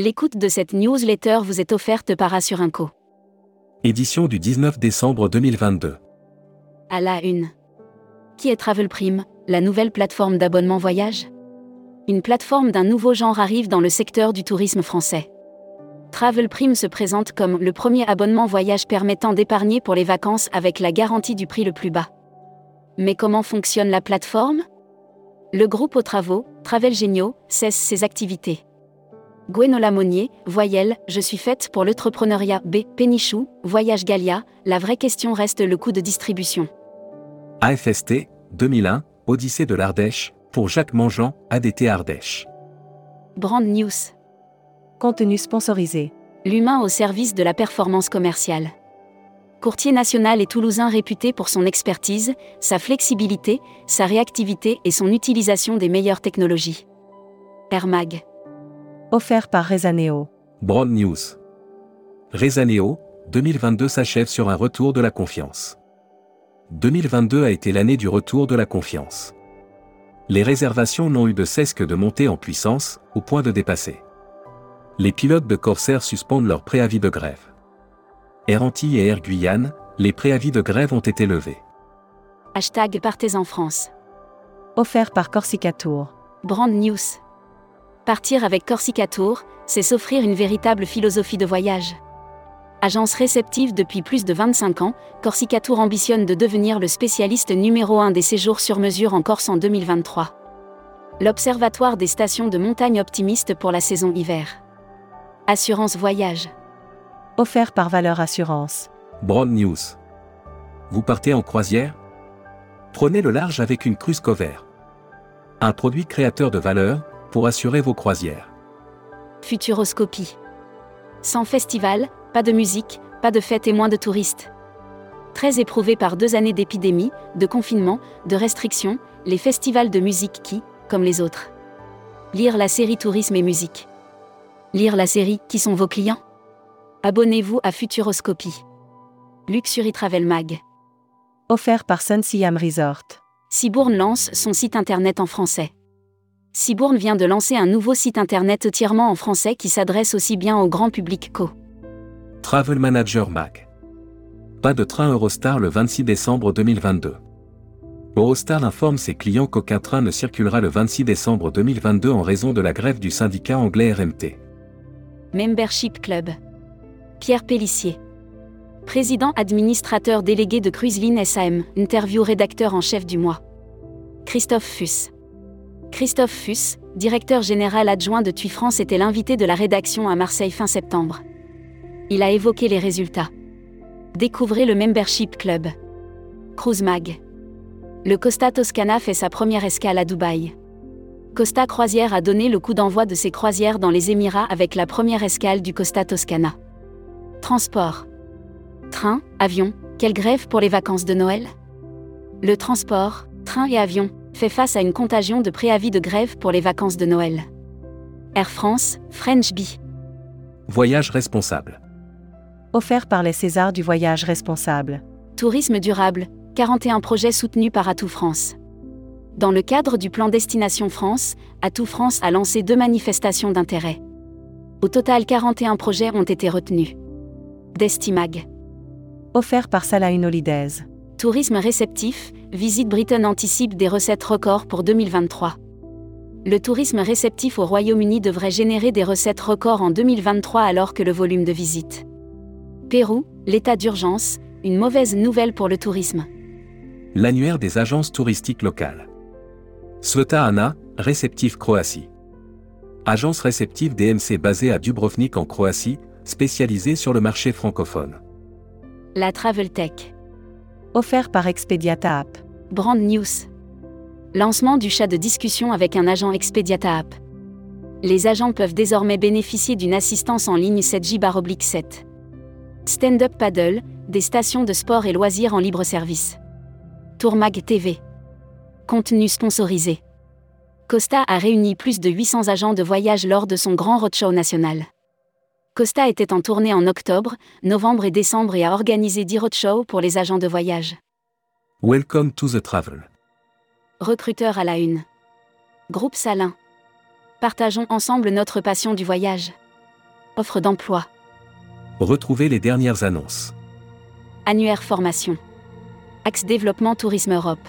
L'écoute de cette newsletter vous est offerte par Assurinco. Édition du 19 décembre 2022. À la une. Qui est Travel Prime, la nouvelle plateforme d'abonnement voyage? Une plateforme d'un nouveau genre arrive dans le secteur du tourisme français. Travel Prime se présente comme le premier abonnement voyage permettant d'épargner pour les vacances avec la garantie du prix le plus bas. Mais comment fonctionne la plateforme? Le groupe aux travaux, Travel Géniaux, cesse ses activités. Gwenola Monnier, Voyelle, je suis faite pour l'entrepreneuriat. B. Pénichou, Voyage Galia, la vraie question reste le coût de distribution. AFST, 2001, Odyssée de l'Ardèche, pour Jacques Mangeant, ADT Ardèche. Brand News. Contenu sponsorisé. L'humain au service de la performance commerciale. Courtier national et toulousain réputé pour son expertise, sa flexibilité, sa réactivité et son utilisation des meilleures technologies. Air Mag. Offert par Rezaneo. Broad News. Rezaneo, 2022 s'achève sur un retour de la confiance. 2022 a été l'année du retour de la confiance. Les réservations n'ont eu de cesse que de monter en puissance, au point de dépasser. Les pilotes de Corsair suspendent leur préavis de grève. Air Antilles et Air Guyane, les préavis de grève ont été levés. Hashtag Partez en France. Offert par Corsica Tour. Brand News. Partir avec Corsica Tour, c'est s'offrir une véritable philosophie de voyage. Agence réceptive depuis plus de 25 ans, Corsica Tour ambitionne de devenir le spécialiste numéro 1 des séjours sur mesure en Corse en 2023. L'Observatoire des stations de montagne optimiste pour la saison hiver. Assurance voyage. Offert par Valeur Assurance. Broad News. Vous partez en croisière? Prenez le large avec une cruise cover. Un produit créateur de valeur pour assurer vos croisières. Futuroscopie. Sans festival, pas de musique, pas de fête et moins de touristes. Très éprouvés par deux années d'épidémie, de confinement, de restrictions, les festivals de musique qui, comme les autres. Lire la série Tourisme et musique. Lire la série Qui sont vos clients? Abonnez-vous à Futuroscopie. Luxury Travel Mag. Offert par Sun Siam Resort. Cibourne lance son site internet en français. Cibourne vient de lancer un nouveau site internet entièrement en français qui s'adresse aussi bien au grand public qu'au Travel Manager Mag. Pas de train Eurostar le 26 décembre 2022. Eurostar informe ses clients qu'aucun train ne circulera le 26 décembre 2022 en raison de la grève du syndicat anglais RMT. Membership Club. Pierre Pellissier. Président administrateur délégué de Cruiseline SAM, interview rédacteur en chef du mois. Christophe Fuss. Christophe Fuss, directeur général adjoint de TUI France, était l'invité de la rédaction à Marseille fin septembre. Il a évoqué les résultats. Découvrez le Membership Club. Cruise Mag. Le Costa Toscana fait sa première escale à Dubaï. Costa Croisière a donné le coup d'envoi de ses croisières dans les Émirats avec la première escale du Costa Toscana. Transport. Train, avion, quelle grève pour les vacances de Noël? Le transport, train et avion, fait face à une contagion de préavis de grève pour les vacances de Noël. Air France, French Bee. Voyage responsable. Offert par les Césars du voyage responsable. Tourisme durable, 41 projets soutenus par Atout France. Dans le cadre du plan Destination France, Atout France a lancé deux manifestations d'intérêt. Au total, 41 projets ont été retenus. Destimag. Offert par Salah Holidays. Tourisme réceptif, Visite Britain anticipe des recettes records pour 2023. Le tourisme réceptif au Royaume-Uni devrait générer des recettes records en 2023 alors que le volume de visites. Pérou, l'état d'urgence, une mauvaise nouvelle pour le tourisme. L'annuaire des agences touristiques locales. Sveta Ana, réceptif Croatie. Agence réceptive DMC basée à Dubrovnik en Croatie, spécialisée sur le marché francophone. La Travel Tech. Offert par Expediata App. Brand News. Lancement du chat de discussion avec un agent Expediata App. Les agents peuvent désormais bénéficier d'une assistance en ligne 7J-7. Stand-up paddle, des stations de sport et loisirs en libre service. Tourmag TV. Contenu sponsorisé. Costa a réuni plus de 800 agents de voyage lors de son grand roadshow national. Costa était en tournée en octobre, novembre et décembre et a organisé 10 roadshows pour les agents de voyage. Welcome to the travel. Recruteur à la une. Groupe Salin. Partageons ensemble notre passion du voyage. Offre d'emploi. Retrouvez les dernières annonces. Annuaire formation. Axe développement Tourisme Europe.